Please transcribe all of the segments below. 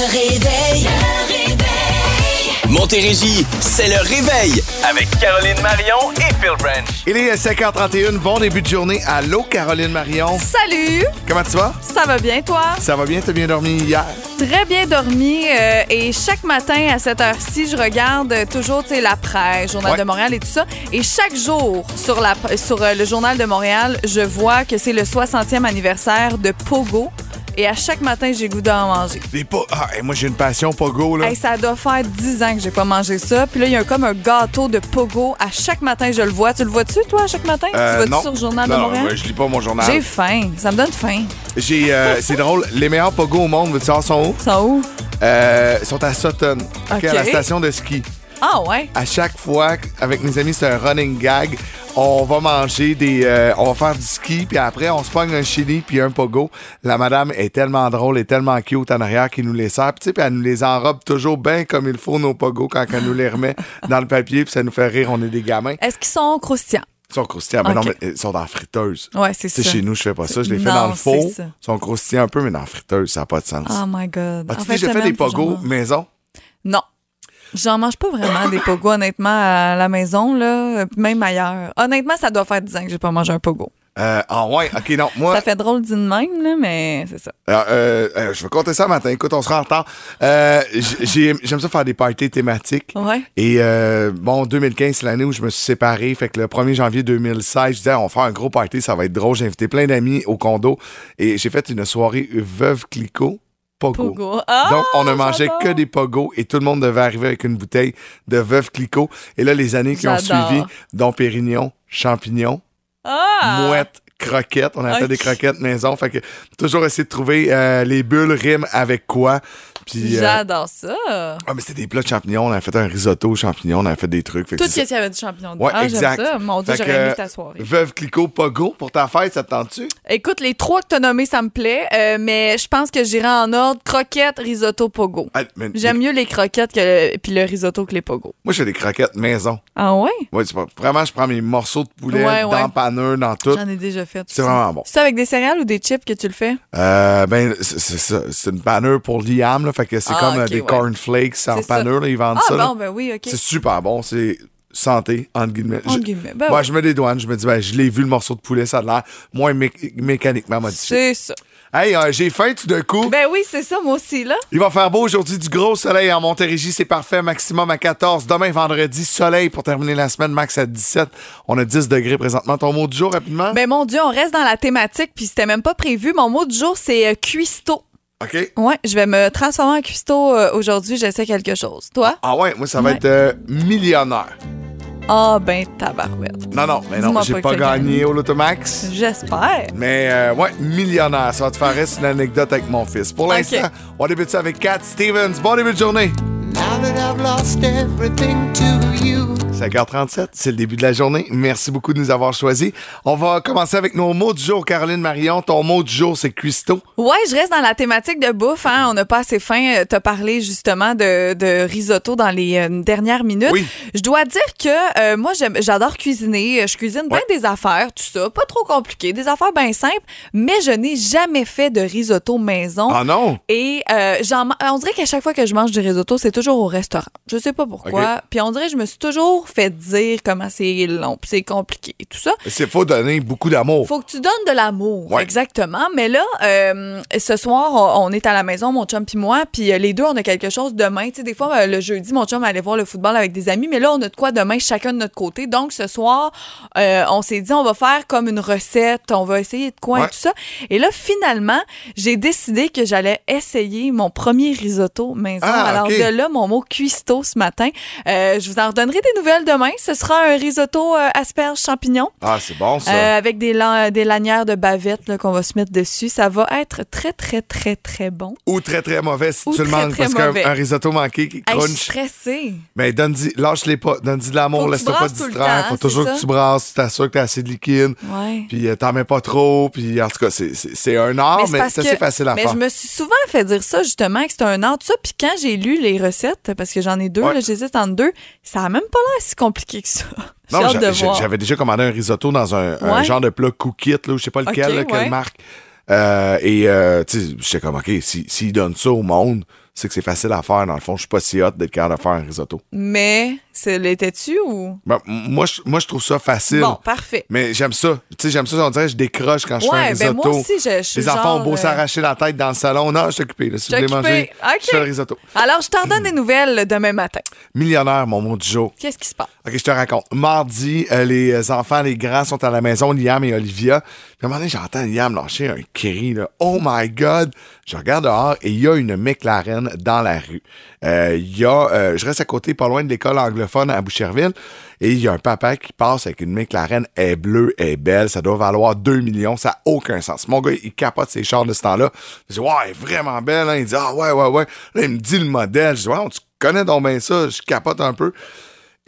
Le réveil. Le réveil. Montérégie, c'est le réveil avec Caroline Marion et Phil Branch. Il est 5h31, bon début de journée. Allô, Caroline Marion. Salut! Comment tu vas? Ça va bien, toi? Ça va bien? T'as bien dormi hier? Très bien dormi. euh, et chaque matin, à cette heure-ci, je regarde euh, toujours tu sais, la presse, Journal Ouais. de Montréal et tout ça. Et chaque jour, sur, la, sur euh, le Journal de Montréal, je vois que c'est le 60e anniversaire de Pogo. Et à chaque matin, j'ai goût d'en manger. Pas. Ah, moi, j'ai une passion pogo, là. Hey, ça doit faire 10 ans que j'ai pas mangé ça. Puis là, il y a comme un gâteau de Pogo. À chaque matin, je le vois. Tu le vois-tu, toi, à chaque matin? Euh, tu vois-tu non. sur le Journal de non, Montréal? ouais, je lis pas mon journal. J'ai faim. Ça me donne faim. J'ai. euh, c'est drôle, les meilleurs pogos au monde, veux-tu savoir, sont où? Sont où? Euh, sont à Sutton, Ok. à la station de ski. Ah ouais? À chaque fois, avec mes amis, c'est un running gag. On va manger des. euh, on va faire du ski, puis après, on se pogne un chili puis un pogo. La madame est tellement drôle et tellement cute en arrière qu'il nous les sert. Puis, tu sais, puis elle nous les enrobe toujours bien comme il faut, nos pogos, quand elle nous les remet dans le papier, puis ça nous fait rire. On est des gamins. Est-ce qu'ils sont croustillants? Ils sont croustillants. Mais non, Ok. mais ils sont dans la friteuse. Ouais, c'est Tu sais, ça. chez nous, je fais pas ça. Je les fais Non, dans le four. c'est ça. Ils sont croustillants un peu, mais dans la friteuse, ça n'a pas de sens. Oh my God. As-tu En fin de déjà fait semaine, des faut que j'en pogos mange. maison? Non. J'en mange pas vraiment des pogos, honnêtement, à la maison, là, même ailleurs. Honnêtement, ça doit faire 10 ans que j'ai pas mangé un pogo. Euh, ah ouais, ok, non. Moi, Ça fait drôle d'une même, là, mais c'est ça. Alors, euh, euh, je vais compter ça matin. Écoute, on sera en retard. Euh, j'ai- J'aime ça faire des parties thématiques. Ouais. Et bon, 2015, c'est l'année où je me suis séparé. Fait que le 1er janvier 2016, je disais, on va faire un gros party, ça va être drôle. J'ai invité plein d'amis au condo. Et j'ai fait une soirée Veuve Clicquot. Pogo. Pogo. Ah, Donc, on ne mangeait j'adore. que des pogos et tout le monde devait arriver avec une bouteille de Veuve Clicquot. Et là, les années qui ont suivi, Dom Pérignon, champignons, Ah! mouette, croquettes. On a fait des croquettes maison. Fait que toujours essayer de trouver euh, les bulles riment avec quoi. Euh, J'adore ça. ah, mais c'était des plats de champignons. On a fait un risotto aux champignons. On a fait des trucs. Fait Tout ce qu'il y avait du champignon. Ouais, ah, j'aime exact. ça. Mon Dieu, j'aurais aimé ta soirée. Veuve Clicquot, Pogo, pour ta fête, ça te tente-tu? Écoute, les trois que tu as nommés, ça me plaît, euh, mais je pense que j'irai en ordre croquettes, risotto, pogo. Ah, J'aime mieux les croquettes que puis le risotto que les pogo. Moi, je fais des croquettes maison. Ah ouais? Pas- vraiment, je prends mes morceaux de poulet Ouais, dans ouais. le panneur, dans tout. J'en ai déjà fait. C'est vraiment bon. C'est avec des céréales ou des chips que tu le fais? Euh, ben, c'est- c'est ça. C'est une panneur pour Liam, là. Fait que c'est Ah, comme euh, des ouais. cornflakes en là. Ils vendent Ah ça, bon, ben oui, OK. C'est super bon. C'est santé, entre guillemets. Entre Je- guillemets. Ben ouais. je mets des douanes. Je me dis, ben, je l'ai vu, le morceau de poulet, ça a l'air moins mé- mécaniquement modifié. C'est ça. Hey, euh, j'ai faim tout d'un coup. Ben oui, c'est ça, moi aussi, là. Il va faire beau aujourd'hui, du gros soleil en Montérégie, c'est parfait, maximum à 14. Demain, vendredi, soleil pour terminer la semaine, max à 17. On a 10 degrés présentement. Ton mot du jour, rapidement? Ben mon Dieu, on reste dans la thématique, puis c'était même pas prévu. Mon mot du jour, c'est euh, cuistot. OK? Ouais, je vais me transformer en cuistot euh, aujourd'hui. J'essaie quelque chose. Toi? Ah ouais, moi, ça va Ouais. être euh, millionnaire. Ah, ben tabarouette. Non, non, mais non, Dis-moi j'ai pas pas, que t'as gagné au Lotomax. J'espère. Mais euh, ouais, millionnaire. Ça va te faire rester une anecdote avec mon fils. Pour l'instant, on débute ça avec Cat Stevens. Bon début de journée. Now that I've lost everything to you. 5h37, c'est le début de la journée. Merci beaucoup de nous avoir choisis. On va commencer avec nos mots du jour. Caroline Marion, ton mot du jour, c'est cuistot. Ouais, je reste dans la thématique de bouffe. Hein. On n'a pas assez faim. Euh, T'as parlé justement de, de risotto dans les euh, dernières minutes. Oui. Je dois dire que euh, moi, j'adore cuisiner. Je cuisine bien des affaires, tout ça. Pas trop compliqué. Des affaires bien simples. Mais je n'ai jamais fait de risotto maison. Ah non? Et euh, on dirait qu'à chaque fois que je mange du risotto, c'est toujours au restaurant. Je sais pas pourquoi. Puis on dirait que je me suis toujours fait dire comment c'est long, puis c'est compliqué et tout ça. C'est faut donner beaucoup d'amour. Faut que tu donnes de l'amour, Ouais. exactement. Mais là, euh, ce soir, on, on est à la maison, mon chum puis moi, puis euh, les deux, on a quelque chose demain. Tu sais, des fois, euh, le jeudi, mon chum allait voir le football avec des amis, mais là, on a de quoi demain, chacun de notre côté. Donc, ce soir, euh, on s'est dit, on va faire comme une recette, on va essayer de quoi Ouais. et tout ça. Et là, finalement, j'ai décidé que j'allais essayer mon premier risotto maison. Ah, Alors, de là, mon mot cuistot ce matin. Euh, je vous en redonnerai des nouvelles demain. Ce sera un risotto euh, asperges champignons. Ah, c'est bon ça. Euh, avec des, lan- des lanières de bavette qu'on va se mettre dessus. Ça va être très, très, très, très bon. Ou très très mauvais si Ou tu le très, manques. très Parce qu'un un risotto manqué qui Hey, je suis crunch. stressée. Mais donne-y, lâche-les pas. Donne-y de l'amour, Faut que tu laisse-toi pas brasses tout le distraire. temps, Faut c'est toujours ça? que tu brasses, tu t'assures que t'as assez de liquide. Ouais. Puis euh, t'en mets pas trop. Puis en tout cas, c'est- c'est c'est un art, mais parce c'est assez que- facile à mais faire. je me suis souvent fait dire ça, justement, que c'était un art, tout ça. Puis quand j'ai lu les recettes, parce que j'en ai deux, Ouais. là, j'hésite entre deux, ça a même pas l'air si compliqué que ça. Non, j'avais déjà commandé un risotto dans un, genre de plat cookit, là, je sais pas lequel, là, quelle ouais. marque. Euh, et euh, tu sais, j'étais comme, OK, s'ils si, s'ils donnent ça au monde, c'est que c'est facile à faire. Dans le fond, je suis pas si hot d'être capable de faire un risotto. Mais, c'est- l'étais-tu ou? Ben, moi, je, moi, je trouve ça facile. Bon, parfait. Mais j'aime ça. Tu sais, j'aime ça. On dirait que je décroche quand je fais un risotto. ben moi aussi, je, je suis Les enfants ont beau euh, s'arracher la tête dans le salon. Non, je suis occupé. là. Si Je voulez manger, je fais le risotto. Alors, je t'en donne des nouvelles demain matin. Millionnaire, mon mot du jour. Qu'est-ce qui se passe? OK, je te raconte. Mardi, euh, les enfants, les grands sont à la maison, Liam et Olivia. Puis à un moment j'entends Liam lâcher un cri. Là. Oh my God! Je regarde dehors et il y a une McLaren dans la rue. Euh, y a, euh, je reste à côté, pas loin de l'école anglophone à Boucherville. Et il y a un papa qui passe avec une McLaren. Elle est bleue, elle est belle. Ça doit valoir 2 millions. Ça n'a aucun sens. Mon gars, il capote ses chars de ce temps-là. Je dis, ouais, elle est vraiment belle. hein. Il dit, ah ouais, ouais, ouais. Là, il me dit le modèle. Je dis, ouais, tu connais donc bien ça. Je capote un peu.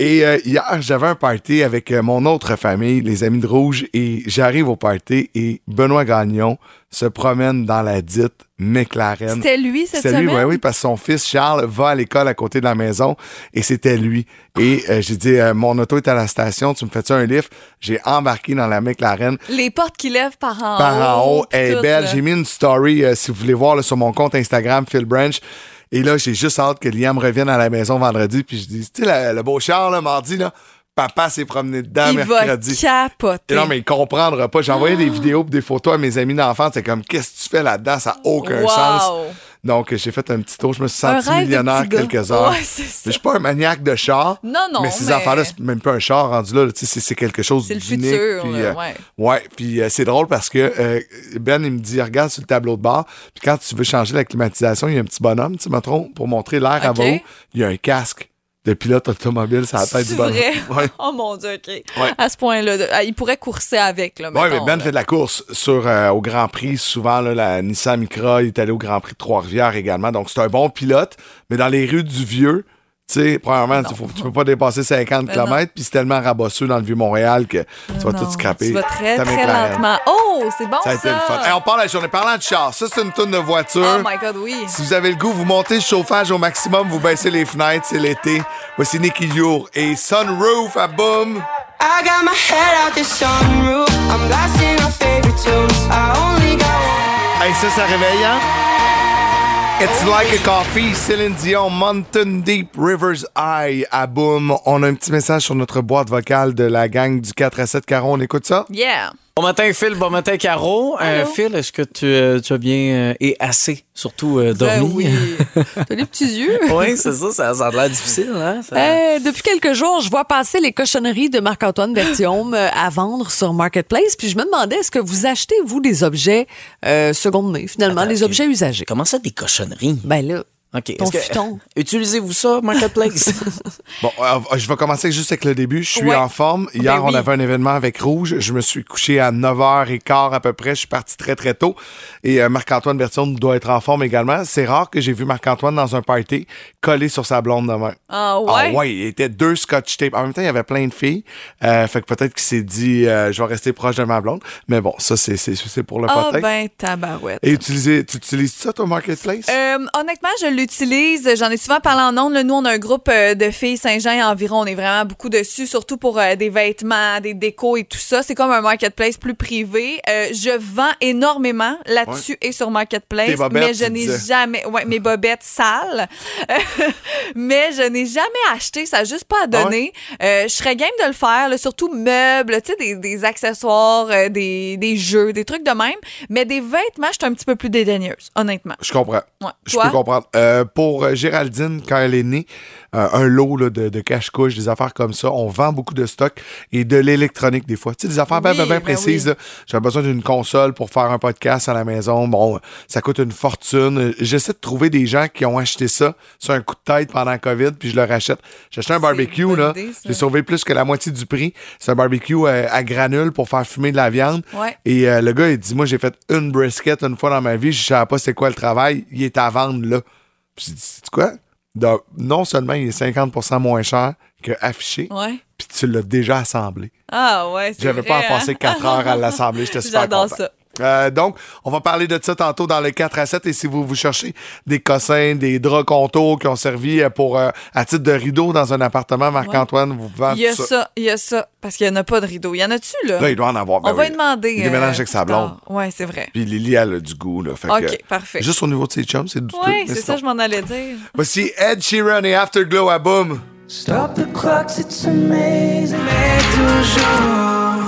Et euh, hier, j'avais un party avec euh, mon autre famille, les Amis de Rouge, et j'arrive au party et Benoît Gagnon se promène dans la dite McLaren. C'était lui cette C'était lui, semaine? oui, oui, parce que son fils Charles va à l'école à côté de la maison et c'était lui. Et euh, j'ai dit, euh, mon auto est à la station, tu me fais-tu un lift? J'ai embarqué dans la McLaren Les portes qui lèvent par en par en haut. Elle est belle. J'ai mis une story, euh, si vous voulez voir, là, sur mon compte Instagram, Phil Branch. Et là, j'ai juste hâte que Liam revienne à la maison vendredi. Puis je dis, tu sais, le, beau char, là, mardi, là, papa s'est promené dedans Il va capoter. Et non, mais il comprendra pas. J'ai envoyé des vidéos et des photos à mes amis d'enfance. C'est comme, qu'est-ce que tu fais là-dedans? Ça n'a aucun Wow. sens. Donc, j'ai fait un petit tour. Je me suis senti millionnaire quelques heures. Ouais, je suis pas un maniaque de char. Non, non, Mais ces mais- enfants-là, c'est même pas un char rendu là. C'est quelque chose C'est le d'unique. futur, puis, euh, ouais. Ouais, puis euh, c'est drôle parce que euh, Ben, il me dit, regarde sur le tableau de bord, puis quand tu veux changer la climatisation, il y a un petit bonhomme, tu me trompes, pour montrer l'air à haut, il y a un casque de pilote automobile sur la tête du bonhomme. vrai? Ouais. Oh mon Dieu, OK. Ouais. À ce point-là, ah, il pourrait courser avec, là, Oui, mais mettons, Ben là. fait de la course sur, euh, au Grand Prix. Souvent, là, la Nissan Micra, il est allé au Grand Prix de Trois-Rivières également. Donc, c'est un bon pilote. Mais dans les rues du Vieux, sais, premièrement, tu faut- tu peux pas dépasser 50 Mais non. km. Puis c'est tellement rabosseux dans le Vieux-Montréal que tu vas Non, tout scraper. Tu vas très, très lentement. Oh, c'est bon, Ça a ça. été le fun. Hey, on parle la journée. Parlant de char, ça, c'est une tonne de voiture. Oh my God, oui. Si vous avez le goût, vous montez le chauffage au maximum, vous baissez les fenêtres, c'est l'été. Voici Nicky Your et Sunroof à boum. I got my head out the sunroof. I'm blasting our favorite tunes. I only got one. Hey, ça, ça réveille, hein? It's like a coffee, Céline Dion, Mountain Deep, Rivers High, à boum. On a un petit message sur notre boîte vocale de la gang du 4 à 7 Caron. On écoute ça? Yeah. Bon matin, Phil. Bon matin, Caro. Euh? Phil, est-ce que tu, euh, tu as bien euh, et assez, surtout, Ben dormi? oui. T'as des petits yeux. oui, c'est ça, ça. Ça a l'air difficile, hein? ça? Depuis quelques jours, je vois passer les cochonneries de Marc-Antoine Berthiaume à vendre sur Marketplace. Puis je me demandais, est-ce que vous achetez, vous, des objets seconde main, finalement, Attends, des objets usagés? Comment ça, des cochonneries? Ben là, OK. ton futon. Utilisez-vous ça, Marketplace? Bon, euh, je vais commencer juste avec le début. Je suis Ouais. en forme. Hier, Ben oui. on avait un événement avec Rouge. Je me suis couché à 9h15 à peu près. Je suis parti très, très tôt. Et euh, Marc-Antoine Berthiaume doit être en forme également. C'est rare que j'ai vu Marc-Antoine dans un party collé sur sa blonde de même. Ah ouais? Ah ouais, il était deux scotch tape. En même temps, il y avait plein de filles. Euh, fait que peut-être qu'il s'est dit, euh, je vais rester proche de ma blonde. Mais bon, ça, c'est, c'est, c'est pour le Ah ben, tabarouette. Et utiliser, tu utilises ça, toi, Marketplace? Euh, honnêtement, je l'utilise. J'en ai souvent parlé en ondes. là. Nous, on a un groupe euh, de filles Saint-Jean environ. On est vraiment beaucoup dessus, surtout pour euh, des vêtements, des décos et tout ça. C'est comme un marketplace plus privé. Euh, je vends énormément là-dessus et sur marketplace, Tes bobettes, mais je n'ai jamais, ouais, mes bobettes sales. mais je n'ai jamais acheté. Ça n'a juste pas à Ah donner. Euh, je serais game de le faire, là, surtout meubles, tu sais, des, des accessoires, des, des jeux, des trucs de même. Mais des vêtements, je suis un petit peu plus dédaigneuse, honnêtement. Je comprends. Ouais. Je peux comprendre. Euh, pour euh, Géraldine, quand elle est née, euh, un lot là, de, de cache-couche, des affaires comme ça, on vend beaucoup de stock et de l'électronique des fois. Tu sais, des affaires bien Oui, bien, bien ben précises. oui. J'avais besoin d'une console pour faire un podcast à la maison. Bon, ça coûte une fortune. Euh, J'essaie de trouver des gens qui ont acheté ça sur un coup de tête pendant COVID, puis je leur achète. J'ai acheté un barbecue, là. J'ai sauvé plus que la moitié du prix. C'est un barbecue euh, à granules pour faire fumer de la viande. Ouais. Et euh, le gars, il dit, moi, j'ai fait une brisket une fois dans ma vie, je savais pas c'est quoi le travail, il est à vendre là. Puis j'ai dit, c'est quoi? Donc, non seulement il est 50% moins cher que affiché, Ouais. puis tu l'as déjà assemblé. Ah ouais, c'est J'avais pas à vrai, passer hein? 4 heures à l'assembler, j'étais super J'adore content. ça. Euh, donc, on va parler de ça tantôt dans les 4 à 7. Et si vous vous cherchez des cossins, des draps contours qui ont servi euh, pour euh, à titre de rideau dans un appartement, Marc-Antoine, vous vendez Il y a ça. ça, il y a ça. Parce qu'il n'y en a pas de rideau. Il y en a-tu, là? Là, il doit en avoir. ben On va lui demander. Il déménage avec sa blonde. Oui, c'est vrai. Puis Lily, elle a du goût. Là, fait OK, que, parfait. Juste au niveau de ses chums, c'est du Oui, c'est ça, je m'en allais dire. Voici Ed Sheeran et Afterglow à Boom. Stop the clocks, it's amazing.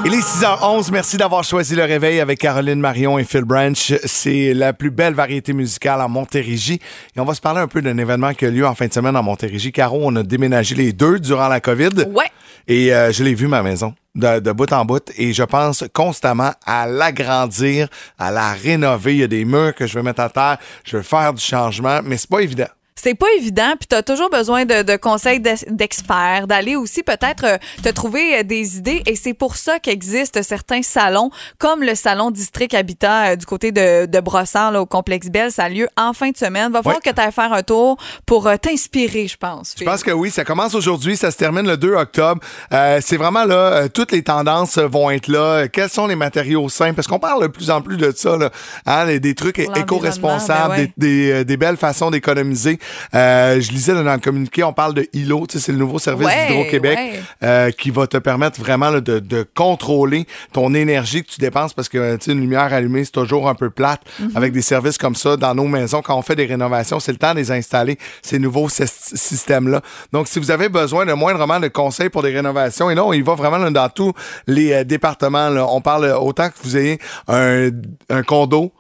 Il est 6h11. Merci d'avoir choisi le réveil avec Caroline Marion et Phil Branch. C'est la plus belle variété musicale en Montérégie. Et on va se parler un peu d'un événement qui a lieu en fin de semaine en Montérégie. Caro, on a déménagé les deux durant la COVID. Ouais. Et euh, je l'ai vu, ma maison, de, de bout en bout. Et je pense constamment à l'agrandir, à la rénover. Il y a des murs que je vais mettre à terre. Je veux faire du changement, mais c'est pas évident. C'est pas évident, puis tu as toujours besoin de, de conseils d'ex- d'experts, d'aller aussi peut-être euh, te trouver euh, des idées. Et c'est pour ça qu'existent certains salons, comme le salon District Habitat euh, du côté de, de Brossard, là, au Complexe Belle. Ça a lieu en fin de semaine. Va falloir Ouais. que tu ailles faire un tour pour euh, t'inspirer, je pense. Je pense que oui, ça commence aujourd'hui, ça se termine le 2 octobre. Euh, c'est vraiment là, toutes les tendances vont être là. Quels sont les matériaux sains? Parce qu'on parle de plus en plus de ça, là, hein, des, des trucs éco-responsables, ben des, des, des belles façons d'économiser. Euh, je lisais dans le communiqué, on parle de ILO, tu sais, c'est le nouveau service Ouais, d'Hydro-Québec ouais. euh, qui va te permettre vraiment là, de, de contrôler ton énergie que tu dépenses parce que tu sais, une lumière allumée, c'est toujours un peu plate. Mm-hmm. Avec des services comme ça dans nos maisons, quand on fait des rénovations, c'est le temps de les installer, ces nouveaux sy- systèmes-là. Donc, si vous avez besoin de moindrement de conseils pour des rénovations, et là, on y va vraiment là, dans tous les euh, départements. là. On parle euh, autant que vous ayez un, un condo,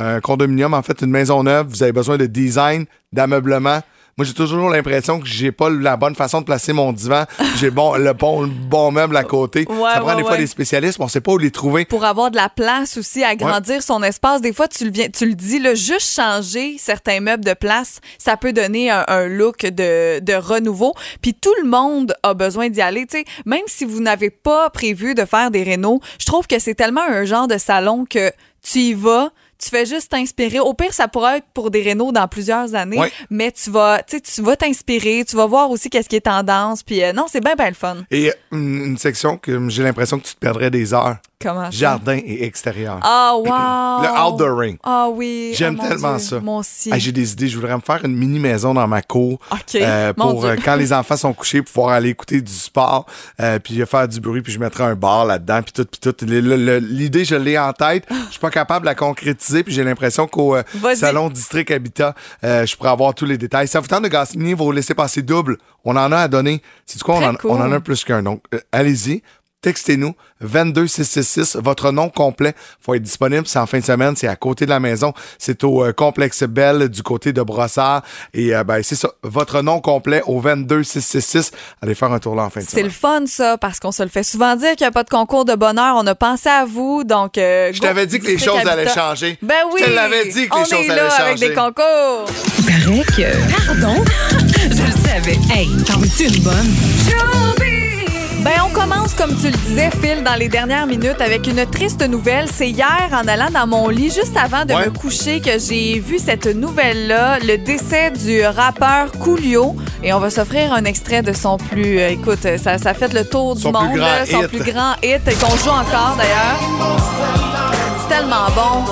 un condominium, en fait, une maison neuve, vous avez besoin de design, d'ameublement. Moi, j'ai toujours l'impression que j'ai pas la bonne façon de placer mon divan. J'ai bon, le bon, le bon meuble à côté. Ouais, ça prend ouais, des fois ouais. des spécialistes, mais on sait pas où les trouver. pour avoir de la place aussi, agrandir son espace. Des fois, tu le, viens, tu le dis, là, juste changer certains meubles de place, ça peut donner un, un look de, de renouveau. Puis tout le monde a besoin d'y aller. Même si vous n'avez pas prévu de faire des rénaux, je trouve que c'est tellement un genre de salon que tu y vas. Tu fais juste t'inspirer. Au pire, ça pourrait être pour des rénaux dans plusieurs années, Ouais. mais tu vas, tu vas t'inspirer, tu vas voir aussi qu'est-ce qui est tendance. Puis euh, non, c'est bien, bien le fun. Et une, une section que j'ai l'impression que tu te perdrais des heures. Comment ça? Jardin et extérieur. Ah, wow! Le outdooring. Ah oui. J'aime Ah, mon tellement Dieu. ça. Moi aussi. Ah, j'ai des idées. Je voudrais me faire une mini maison dans ma cour OK. euh, pour euh, quand les enfants sont couchés, pouvoir aller écouter du sport, euh, puis faire du bruit, puis je mettrai un bar là-dedans, puis tout, puis tout. L'idée, je l'ai en tête. Je suis pas capable de la concrétiser, puis j'ai l'impression qu'au euh, salon district habitat, euh, je pourrais avoir tous les détails. Ça vous tente de gagner vos laissez passer double. On en a à donner. C'est quoi on en, cool. on en a plus qu'un. Donc, allez-y. Textez-nous 22666, votre nom complet. faut être disponible. C'est en fin de semaine. C'est à côté de la maison. C'est au euh, complexe Belle du côté de Brossard. Et euh, ben, c'est ça. Votre nom complet au 22666. Allez faire un tour là en fin de C'est semaine. le fun, ça, parce qu'on se le fait souvent dire qu'il n'y a pas de concours de bonheur. On a pensé à vous, donc... euh, Je t'avais dit que les choses allaient changer. Ben oui! Je te l'avais dit que les on choses est allaient là avec changer. des concours. Paraît que. Pardon? Je le savais. Hey, t'en veux-tu une bonne? Ben, on commence, comme tu le disais, Phil, dans les dernières minutes avec une triste nouvelle. C'est hier, en allant dans mon lit, juste avant de Ouais. me coucher, que j'ai vu cette nouvelle-là, le décès du rappeur Coolio. Et on va s'offrir un extrait de son plus... euh, écoute, ça, ça fait le tour du Son plus monde, grand là, son hit. plus grand hit, et qu'on joue encore, d'ailleurs. C'est tellement bon.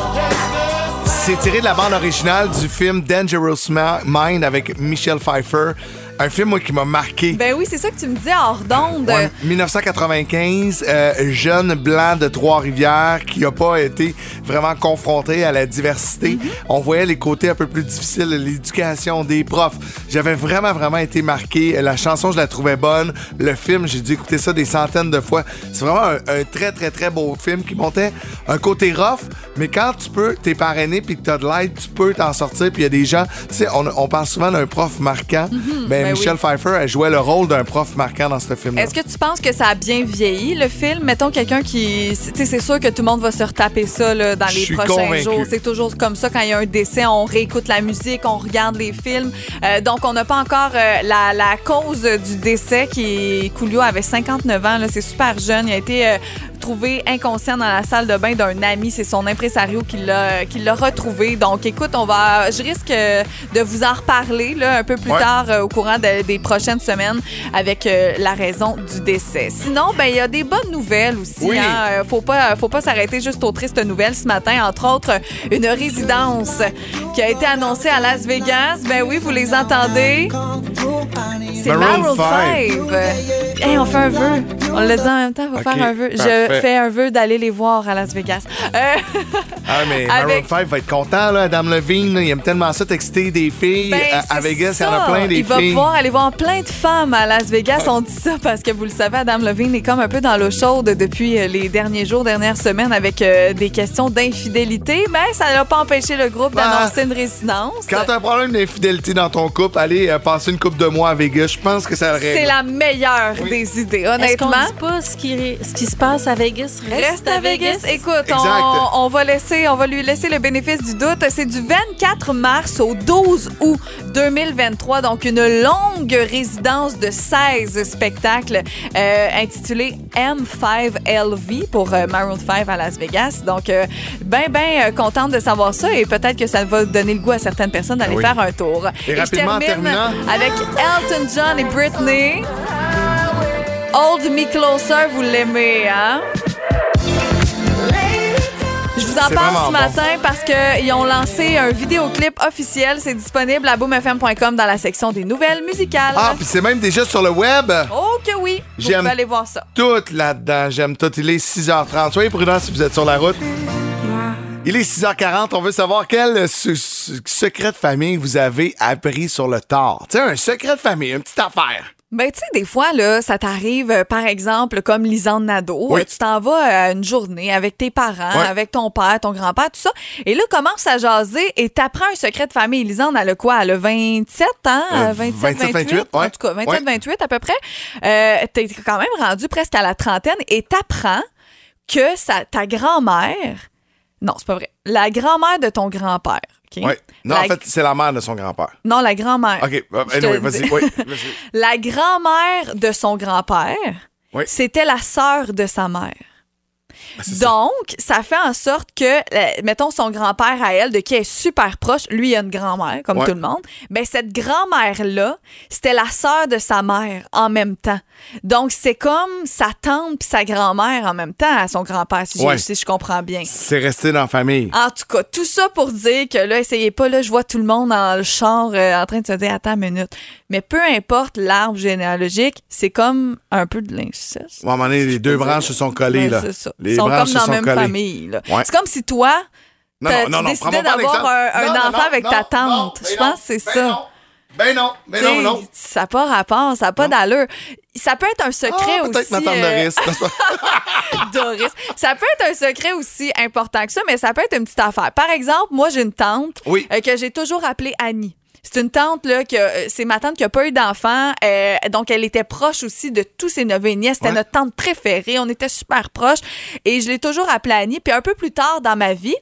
C'est tiré de la bande originale du film Dangerous Ma- Mind avec Michelle Pfeiffer. Un film moi, qui m'a marqué. Ben oui, c'est ça que tu me disais hors d'onde. Ouais, 1995, euh, jeune blanc de Trois-Rivières qui n'a pas été vraiment confronté à la diversité. Mm-hmm. On voyait les côtés un peu plus difficiles, l'éducation des profs. J'avais vraiment, vraiment été marqué. La chanson, je la trouvais bonne. Le film, j'ai dû écouter ça des centaines de fois. C'est vraiment un, un très, très, très beau film qui montait un côté rough, mais quand tu peux, t'es parrainé puis que t'as de l'aide, tu peux t'en sortir. Puis il y a des gens, tu sais, on, on parle souvent d'un prof marquant. Ben, Ben Michelle oui. Pfeiffer, elle jouait le rôle d'un prof marquant dans ce film-là. Est-ce que tu penses que ça a bien vieilli, le film? Mettons quelqu'un qui. Tu sais, c'est sûr que tout le monde va se retaper ça là, dans les prochains jours. C'est toujours comme ça quand il y a un décès, on réécoute la musique, on regarde les films. Euh, donc, on n'a pas encore euh, la, la cause du décès qui. Coolio avait 59 ans, c'est super jeune. Il a été euh, retrouvé inconscient dans la salle de bain d'un ami. C'est son impresario qui l'a qui l'a retrouvé. Donc, écoute, on va, je risque euh, de vous en reparler là, un peu plus Ouais. tard euh, au courant de- des prochaines semaines avec euh, la raison du décès. Sinon, ben il y a des bonnes nouvelles aussi. Oui. hein. Faut pas, faut pas s'arrêter juste aux tristes nouvelles ce matin. Entre autres, une résidence qui a été annoncée à Las Vegas. Ben oui, vous les entendez. C'est Maroon Maroon 5. Hey, on fait un vœu. On l'a dit en même temps, on va faire un vœu. Je parfait. fais un vœu d'aller les voir à Las Vegas. Euh, Ah, mais Avec- Maroon 5 va être content, là. Adam Levine, là, il aime tellement ça, texter des filles. Ben, à, Vegas, il y en a ça. plein des Il va pouvoir aller voir plein de femmes à Las Vegas. On dit ça parce que vous le savez, Adam Levine est comme un peu dans l'eau chaude depuis euh, les derniers jours, dernières semaines avec euh, des questions d'infidélité. Mais ça n'a pas empêché le groupe Ben, d'annoncer une résidence. Quand t'as un problème d'infidélité dans ton couple, allez euh, passer une coupe de mois à Vegas. Je pense que ça le C'est la meilleure des idées, Est-ce qu'on honnêtement. dit pas ce qui, ce qui se passe à Vegas reste, Reste à Vegas. Écoute, on, on va laisser, on va lui laisser le bénéfice du doute. C'est du 24 mars au 12 août 2023, donc une longue résidence de 16 spectacles euh, intitulée M5LV pour euh, Maroon 5 à Las Vegas. Donc, euh, ben, ben euh, contente de savoir ça et peut-être que ça va donner le goût à certaines personnes d'aller Oui. faire un tour. Et je rapidement, en termine terminant. avec Elton John et Britney. Hold Me Closer, vous l'aimez, hein? Je vous en parle ce bon. matin parce qu'ils ont lancé un vidéoclip officiel. C'est disponible à boomfm.com dans la section des nouvelles musicales. Ah, puis c'est même déjà sur le web. Oh que oui! Vous pouvez aller voir ça. Tout là-dedans. J'aime tout. Il est 6h30. Soyez prudents si vous êtes sur la route. Il est 6h40. On veut savoir quel se- se- secret de famille vous avez appris sur le tard. Tu sais, un secret de famille, une petite affaire. Ben, tu sais, des fois, là, ça t'arrive, euh, par exemple, comme Lisanne Nadeau. Oui. Euh, Tu t'en vas à une journée avec tes parents, avec ton père, ton grand-père, tout ça. Et là, commence à jaser et t'apprends un secret de famille. Lisanne, elle a quoi? Elle a 27 ans? Euh, 27, 27, 28? 28, ouais. En tout cas, 27, Ouais. 28 à peu près. Euh, T'es quand même rendu presque à la trentaine et t'apprends que ça, ta grand-mère... Non, c'est pas vrai. La grand-mère de ton grand-père, Oui. Non, La- en fait, c'est la mère de son grand-père. Non, la grand-mère. OK. te Anyway, vas-y. Oui. La grand-mère de son grand-père, Oui. c'était la sœur de sa mère. Ça. Donc, ça fait en sorte que, euh, mettons, son grand-père à elle, de qui elle est super proche, lui, il a une grand-mère, comme Ouais. tout le monde, mais cette grand-mère-là, c'était la sœur de sa mère en même temps. Donc, c'est comme sa tante puis sa grand-mère en même temps à son grand-père, si, Ouais. je comprends bien. C'est resté dans la famille. En tout cas, tout ça pour dire que là, essayez pas, là, je vois tout le monde dans le char euh, en train de se dire, attends une minute. Mais peu importe l'arbre généalogique, c'est comme un peu de l'inceste. À un moment donné, les deux branches se sont collées, Ben, là. c'est ça. Les sont comme se dans la même famille. là. Ouais. C'est comme si toi, Non, t'as- non, non, tu décidais prends-moi pas d'avoir un, un Non, non, enfant non, avec ta non, tante. ben Je non, pense que c'est ben ça. non. Ben non, ben non, T'sais, non. Ça n'a pas rapport, ça n'a pas d'allure. Ça peut être un secret Ah, aussi. peut-être ma tante euh, Doris. n'est-ce pas? Doris. Ça peut être un secret aussi important que ça, mais ça peut être une petite affaire. Par exemple, moi, j'ai une tante Oui. euh, que j'ai toujours appelée Annie. C'est une tante, là, que euh, c'est ma tante qui n'a pas eu d'enfant. euh, donc, elle était proche aussi de tous ses neveux et nièces. C'était Ouais. notre tante préférée. On était super proches. Et je l'ai toujours appelée Annie. Puis un peu plus tard dans ma vie,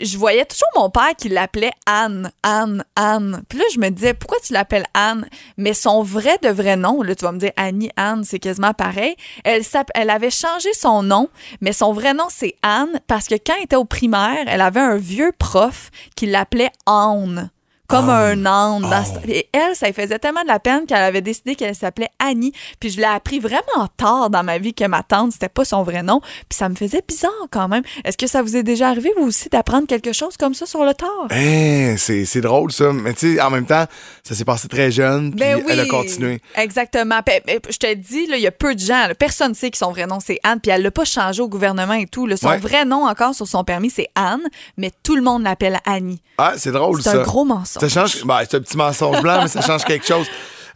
je voyais toujours mon père qui l'appelait Anne, Anne, Anne. Puis là, je me disais, pourquoi tu l'appelles Anne? Mais son vrai de vrai nom, là, tu vas me dire Annie, Anne, c'est quasiment pareil. Elle, elle avait changé son nom, mais son vrai nom, c'est Anne, parce que quand elle était au primaire, elle avait un vieux prof qui l'appelait Anne. Comme un âne. ce- Et elle, ça lui faisait tellement de la peine qu'elle avait décidé qu'elle s'appelait Annie. Puis je l'ai appris vraiment tard dans ma vie que ma tante, c'était pas son vrai nom. Puis ça me faisait bizarre quand même. Est-ce que ça vous est déjà arrivé, vous aussi, d'apprendre quelque chose comme ça sur le tard? Hein, c'est c'est drôle, ça. Mais tu sais, en même temps, ça s'est passé très jeune, puis Ben oui. elle a continué. Exactement. Pe- pe- Je te dis, là, il y a peu de gens. là, personne ne sait que son vrai nom, c'est Anne. Puis elle l'a pas changé au gouvernement et tout. là. Son Ouais. vrai nom encore sur son permis, c'est Anne. Mais tout le monde l'appelle Annie. Ah, c'est drôle, C'est ça. un gros mensonge. Ça change. bah, c'est un petit mensonge blanc, mais ça change quelque chose.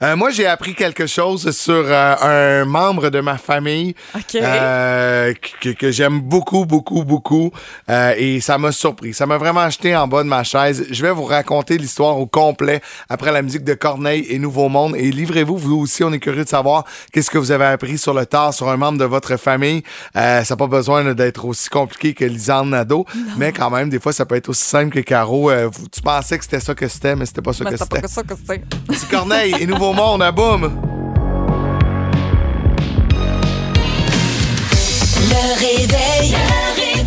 Euh, moi, j'ai appris quelque chose sur euh, un membre de ma famille euh, que, que j'aime beaucoup, beaucoup, beaucoup. Et ça m'a surpris. Ça m'a vraiment jeté en bas de ma chaise. Je vais vous raconter l'histoire au complet après la musique de Corneille et Nouveau Monde. Et livrez-vous, vous aussi, on est curieux de savoir qu'est-ce que vous avez appris sur le tard sur un membre de votre famille. Ça n'a pas besoin d'être aussi compliqué que Lisanne Nadeau, mais quand même, des fois, ça peut être aussi simple que Caro. Tu pensais que c'était ça que c'était, mais c'était pas ça Mais que c'était. c'est. C'est Corneille et Nouveau Monde, à boum! Le réveil. Le réveil.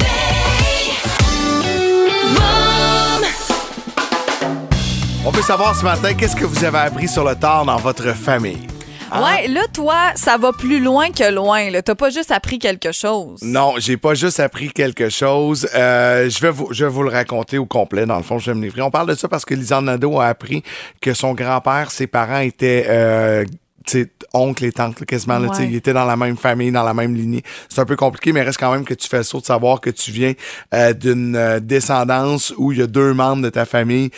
On peut savoir ce matin, qu'est-ce que vous avez appris sur le tard dans votre famille? Hein? Ouais, là, toi, ça va plus loin que loin. là. T'as pas juste appris quelque chose. Non, j'ai pas juste appris quelque chose. Euh, je, vais vous, je vais vous le raconter au complet. Dans le fond, je vais me livrer. On parle de ça parce que Lisanne Nadeau a appris que son grand-père, ses parents étaient... Euh, oncle et tante, quasiment. là, Ouais. Ils étaient dans la même famille, dans la même lignée. C'est un peu compliqué, mais reste quand même que tu fais le saut de savoir que tu viens euh, d'une euh, descendance où il y a deux membres de ta famille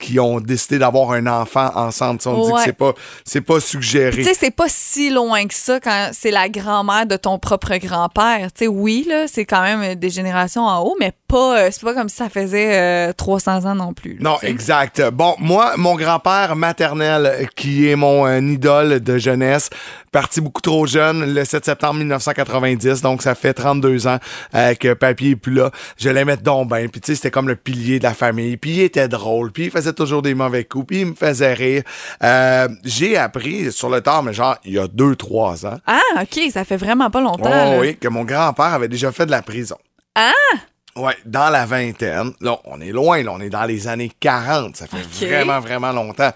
qui ont décidé d'avoir un enfant ensemble. Tu sais, on dit que c'est pas, c'est pas suggéré. Tu sais, c'est pas si loin que ça quand c'est la grand-mère de ton propre grand-père. Tu sais, oui, là, c'est quand même des générations en haut, mais pas, euh, c'est pas comme si ça faisait euh, 300 ans non plus. là, Non, exact. Bon, moi, mon grand-père maternel, qui est mon idole de jeunesse, parti beaucoup trop jeune le 7 septembre 1990, donc ça fait 32 ans euh, que papy est plus là. Je l'aimais donc bien, puis tu sais, c'était comme le pilier de la famille, puis il était drôle, puis il faisait toujours des mauvais coups, puis il me faisait rire. Euh, J'ai appris sur le tard, mais genre, il y a 2-3 ans, Ah, OK, ça fait vraiment pas longtemps. Oh, oui, que mon grand-père avait déjà fait de la prison. Ah! Ouais, dans la vingtaine. Là, on est loin, là, on est dans les années 40. Ça fait vraiment, vraiment longtemps.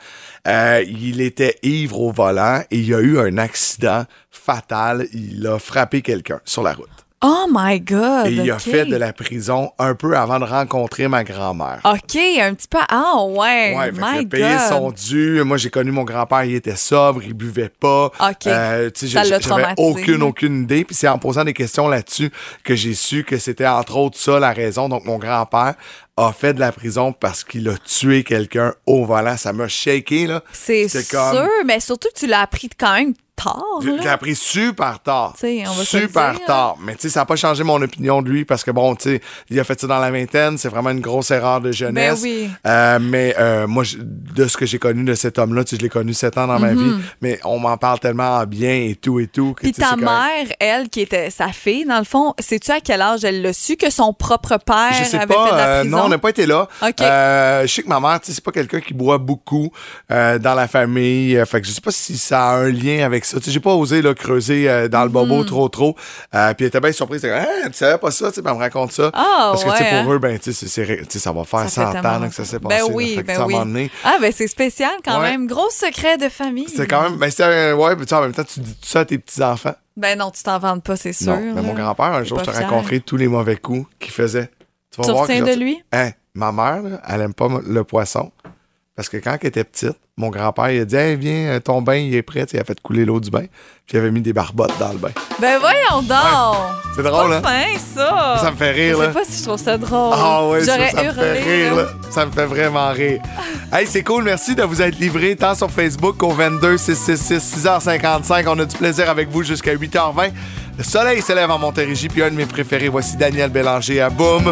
Euh, il était ivre au volant et il y a eu un accident fatal. Il a frappé quelqu'un sur la route. Oh my God! et il a fait de la prison un peu avant de rencontrer ma grand-mère. OK, un petit peu. Ah, ouais. Ouais, a my God. son dû. Moi, j'ai connu mon grand-père, il était sobre, il buvait pas. OK. Euh, tu sais, Ça l'a J'avais aucune, aucune idée. Puis c'est en posant des questions là-dessus que j'ai su que c'était entre autres ça la raison. Donc, mon grand-père a fait de la prison parce qu'il a tué quelqu'un au volant. Ça m'a shaké, là. C'est C'est sûr, comme- mais surtout que tu l'as appris quand même tard. Je là. l'ai appris super tard. On va se super dire. tard. Mais tu sais, ça n'a pas changé mon opinion de lui parce que bon, tu sais, il a fait ça dans la vingtaine. C'est vraiment une grosse erreur de jeunesse. Ben oui. Euh, mais euh, moi, je- de ce que j'ai connu de cet homme-là, tu sais, je l'ai connu sept ans dans ma vie, mais on m'en parle tellement en bien et tout et tout. Puis ta mère, elle, qui était sa fille, dans le fond, sais-tu à quel âge elle l'a su que son propre père Je sais avait fait de pas. la euh, prison? non, on n'a pas été là. OK. Euh, je sais que ma mère, tu sais, c'est pas quelqu'un qui boit beaucoup dans la famille. Fait que je sais pas si ça a un lien avec ça. J'ai pas osé là, creuser euh, dans le bobo Mm. trop trop. Euh, puis elle était bien surprise. Elle comme, Ah, tu savais pas ça, tu me raconte ça. Ah, Parce que ouais, pour hein? eux, ben, c'est- c'est ça va faire Ça 100 fait ans là, que ça s'est longtemps. passé. Ben là. oui, Fait que, ben tu sais, à un oui. moment donné, Ah, ben c'est spécial quand Ouais. même. Gros secret de famille. C'était quand même. Ben, un- ouais, sais, en même temps, tu dis tout ça à tes petits-enfants. Ben non, tu t'en vantes pas, c'est sûr. Non. Mais mon là. grand-père, un jour, je te raconterai tous les mauvais coups qu'il faisait. Tu vas Tu voir de lui? Hein, ma mère, là, elle aime pas le poisson. Parce que quand elle était petite, mon grand-père, il a dit Hey, viens, euh, ton bain, il est prêt. Il a fait couler l'eau du bain. Puis il avait mis des barbottes dans le bain. Ben voyons donc! C'est drôle, hein? Fin, ça! Ça me fait rire, Je là. sais pas si je trouve ça drôle. Ah ouais, ça, ça me fait rire. là. Ça me fait vraiment rire. Hey, c'est cool. Merci de vous être livré tant sur Facebook qu'au 22 666 6h55. On a du plaisir avec vous jusqu'à 8h20. Le soleil se lève en Montérégie, puis un de mes préférés, voici Daniel Bélanger à Boum.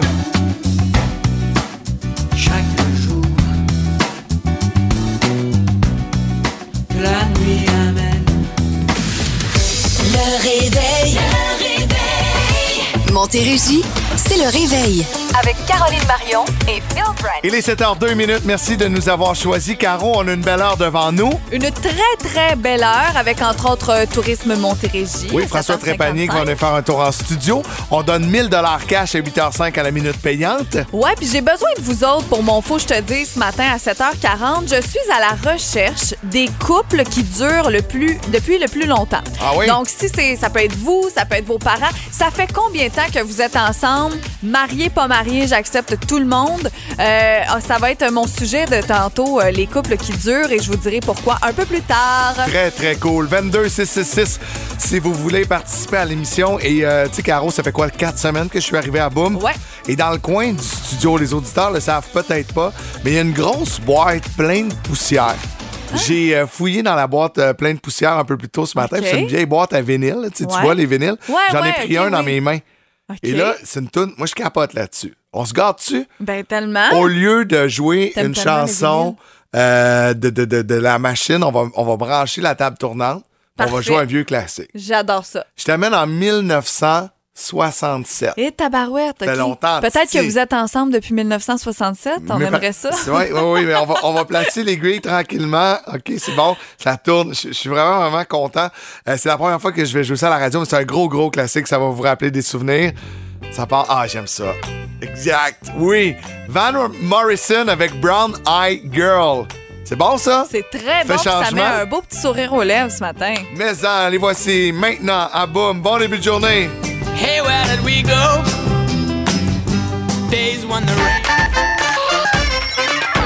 Montérégie, c'est le réveil. Avec Caroline Marion et Phil Branch. Il est 7h02 minutes. Merci de nous avoir choisis. Caro, on a une belle heure devant nous. Une très, très belle heure avec, entre autres, euh, Tourisme Montérégie. Oui, François 7h55. Trépanier qui va nous faire un tour en studio. On donne 1000 cash à 8h05 à la minute payante. Ouais, puis j'ai besoin de vous autres pour mon faux je te dis ce matin à 7h40. Je suis à la recherche des couples qui durent le plus depuis le plus longtemps. Ah oui? Donc si c'est ça peut être vous, ça peut être vos parents, ça fait combien de temps que vous êtes ensemble, mariés pas mariés, j'accepte tout le monde. Euh, ah, ça va être mon sujet de tantôt euh, les couples qui durent et je vous dirai pourquoi un peu plus tard. Très, très cool. 22 666 si vous voulez participer à l'émission. Et, euh, tu sais, Caro, ça fait quoi, quatre semaines que je suis arrivé à Boom? Ouais. Et dans le coin du studio, les auditeurs le savent peut-être pas, mais il y a une grosse boîte pleine de poussière. J'ai euh, fouillé dans la boîte euh, pleine de poussière un peu plus tôt ce matin. OK. puis C'est une vieille boîte à vinyle. Tu sais, tu Ouais. vois les vinyles? Ouais, J'en ai ouais, pris un dans mes mains. Et là, c'est une toune. Moi, je capote là-dessus. On se garde dessus? ben tellement. Au lieu de jouer T'aimes une chanson euh, de, de, de, de la machine, on va, on va brancher la table tournante. On va jouer un vieux classique. J'adore ça. Je t'amène en 67. Et tabarouette, Ça fait OK. longtemps, Peut-être que vous êtes ensemble depuis 1967. On Mais aimerait ça. Oui, oui, oui, mais on va, on va placer l'aiguille tranquillement. OK, c'est bon. Ça tourne. Je, je suis vraiment, vraiment content. Euh, c'est la première fois que je vais jouer ça à la radio, mais c'est un gros, gros classique. Ça va vous rappeler des souvenirs. Ça part. Ah, j'aime ça. Exact. Oui. Van Morrison avec Brown Eye Girl. C'est bon, ça? C'est très bon. Ça met un beau petit sourire aux lèvres ce matin. Mais en, les voici maintenant à boum. Bon début de journée. Hey, where did we go? Days when the rain.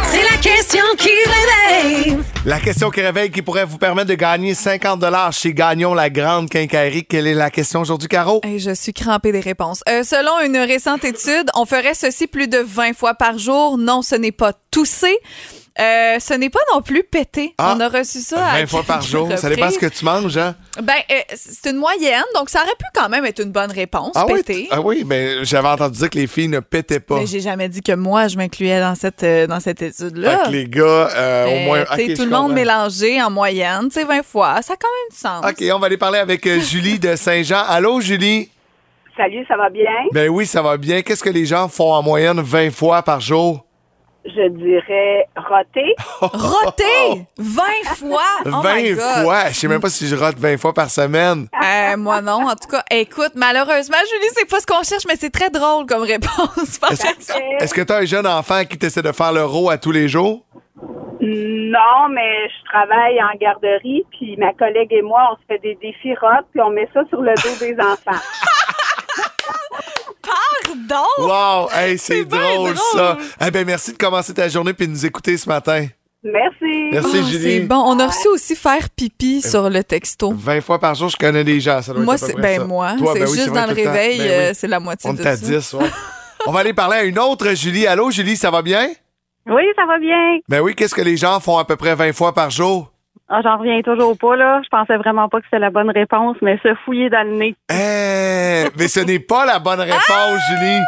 C'est la question qui réveille. La question qui réveille qui pourrait vous permettre de gagner 50 chez Gagnon la Grande Quincaillerie. Quelle est la question aujourd'hui, Caro? Hey, je suis crampée des réponses. Euh, selon une récente étude, on ferait ceci plus de 20 fois par jour. Non, ce n'est pas tousser. Euh, ce n'est pas non plus péter. Ah, on a reçu ça à 20 fois par jour. Ça dépend ce que tu manges, hein? Ben, euh, c'est une moyenne, donc ça aurait pu quand même être une bonne réponse, Ah oui, ah oui, ben j'avais entendu dire que les filles ne pétaient pas. Mais j'ai jamais dit que moi, je m'incluais dans cette, euh, dans cette étude-là. Fait que les gars, euh, au Euh, moins. tu sais, ok, tout le monde mélangé en moyenne, tu sais, 20 fois. Ça a quand même du sens. OK, on va aller parler avec Julie de Saint-Jean. Allô, Julie? Salut, ça va bien? Ben oui, ça va bien. Qu'est-ce que les gens font en moyenne 20 fois par jour? Je dirais roter. Roter 20 fois! Oh 20 my God. fois? Je sais même pas si je rote 20 fois par semaine. Euh, moi non, en tout cas, écoute, malheureusement, Julie, c'est pas ce qu'on cherche, mais c'est très drôle comme réponse. est-ce que tu as un jeune enfant qui t'essaie de faire le rot à tous les jours? Non, mais je travaille en garderie, puis ma collègue et moi, on se fait des défis rotes, puis on met ça sur le dos des enfants. Wow! Hey, c'est drôle, drôle. ça! Eh ben merci de commencer ta journée puis de nous écouter ce matin. Merci. Merci, Oh, Julie. c'est bon. On a reçu aussi faire pipi sur le texto. 20 fois par jour, je connais des gens. Ça doit Moi, c'est ben ça. moi, c'est ben oui, juste dans le réveil, Ben oui. euh, c'est la moitié On de est à ça. 10, ouais. On va aller parler à une autre Julie. Allô, Julie, ça va bien? Oui, ça va bien. Ben oui, qu'est-ce que les gens font à peu près 20 fois par jour? Ah, J'en reviens toujours pas, là. Je pensais vraiment pas que c'était la bonne réponse, mais se fouiller dans le nez. Eh, mais ce n'est pas la bonne réponse, Ah, Julie.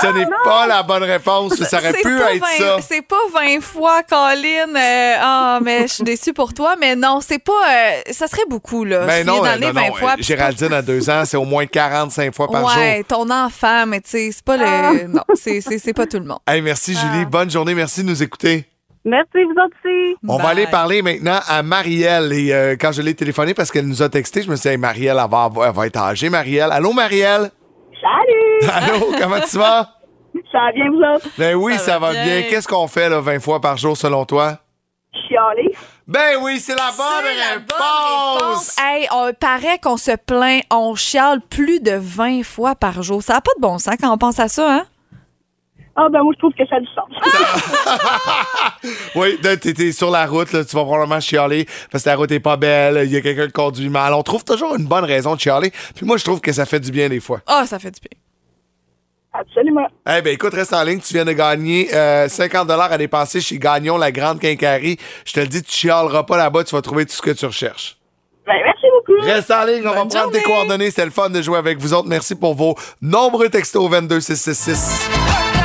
Ce n'est pas la bonne réponse. Ça aurait pu être 20 ça. C'est pas 20 fois, Colin. Euh, Ah, mais je suis déçue pour toi. Mais non, c'est pas. euh, ça serait beaucoup, là. Se non, dans non, 20 non. fois. euh, Géraldine, à deux ans, c'est au moins 45 fois par jour. Ouais, ton enfant, mais tu sais, c'est pas le. Non, c'est- pas tout le monde. Hey, merci, Julie. Ah. Bonne journée. Merci de nous écouter. Merci, vous autres aussi. On va aller parler maintenant à Marielle. Et euh, quand je l'ai téléphoné parce qu'elle nous a texté, je me suis dit, hey, Marielle, elle va, elle va être âgée, Marielle. Allô, Marielle? Salut! Allô, comment tu vas? Ça va bien, vous autres? Ben oui, ça, Ça va bien. bien. Qu'est-ce qu'on fait là, 20 fois par jour selon toi? Chialer. Ben oui, c'est la bonne C'est la réponse! bonne réponse. Hey, on paraît qu'on se plaint, on chiale plus de 20 fois par jour. Ça n'a pas de bon sens quand on pense à ça, hein? Ah, ben moi, je trouve que ça a du sens. Oui, t'es sur la route, là, tu vas probablement chialer parce que la route est pas belle, il y a quelqu'un qui conduit mal. On trouve toujours une bonne raison de chialer. Puis moi, je trouve que ça fait du bien des fois. Ah, ça fait du bien. Absolument. Eh ben écoute, reste en ligne. Tu viens de gagner euh, 50 à dépenser chez Gagnon, la grande quincaillerie. Je te le dis, tu chialeras pas là-bas, tu vas trouver tout ce que tu recherches. Ben, merci beaucoup. Reste en ligne, on va Bonne prendre tes coordonnées. C'était le fun de jouer avec vous autres. Merci pour vos nombreux textos au 22666.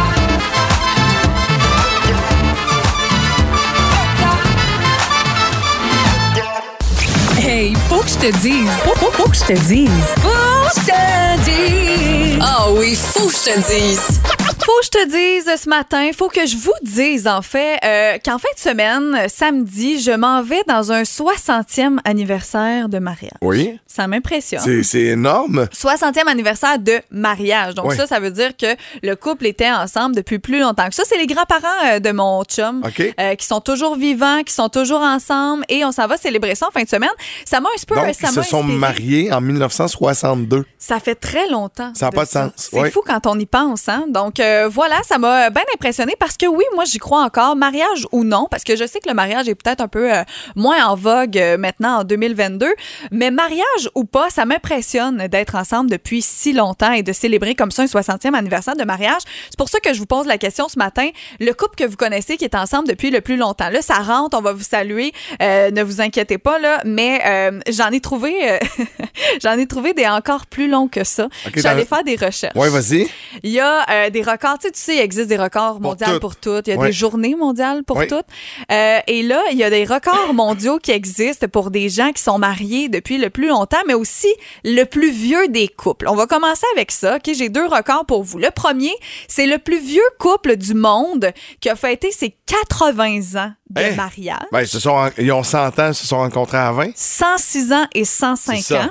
Hey, faut que je te dise. Faut, faut, faut que je te dise. Faut que je te dise. Ah oui, faut que je te dise. Faut que je te dise ce matin, faut que je vous dise en fait euh, qu'en fin de semaine, samedi, je m'en vais dans un 60e anniversaire de mariage. Oui. Ça m'impressionne. C'est énorme. 60e anniversaire de mariage. Donc Oui. ça, ça veut dire que le couple était ensemble depuis plus longtemps que ça. C'est les grands-parents euh, de mon chum euh, qui sont toujours vivants, qui sont toujours ensemble et on s'en va célébrer ça en fin de semaine. Ça m'a un peu... Donc, ça ils se sont inspiré. mariés en 1962. Ça fait très longtemps. Ça a pas de sens. C'est Oui. fou quand on y pense. Hein? Donc euh, voilà, ça m'a bien impressionné parce que oui, moi j'y crois encore, mariage ou non, parce que je sais que le mariage est peut-être un peu euh, moins en vogue euh, maintenant en 2022, mais mariage ou pas, ça m'impressionne d'être ensemble depuis si longtemps et de célébrer comme ça un 60e anniversaire de mariage. C'est pour ça que je vous pose la question ce matin. Le couple que vous connaissez qui est ensemble depuis le plus longtemps, là, ça rentre, on va vous saluer, euh, ne vous inquiétez pas, là, mais euh, j'en ai trouvé euh, j'en ai trouvé des encore plus longs que ça. OK, je suis allée dans- faire des recherches. Ouais, vas-y. Il y a euh, des records. Tu sais, tu sais, il existe des records mondiaux tout. pour tout. Il y a des journées mondiales pour Oui. tout. Euh, et là, il y a des records mondiaux qui existent pour des gens qui sont mariés depuis le plus longtemps, mais aussi le plus vieux des couples. On va commencer avec ça. OK, j'ai deux records pour vous. Le premier, c'est le plus vieux couple du monde qui a fêté ses 80 ans de Hein? mariage. Ben, ils, se sont, ils ont 100 ans, ils se sont rencontrés à 20. 106 ans et 105 C'est ça. ans.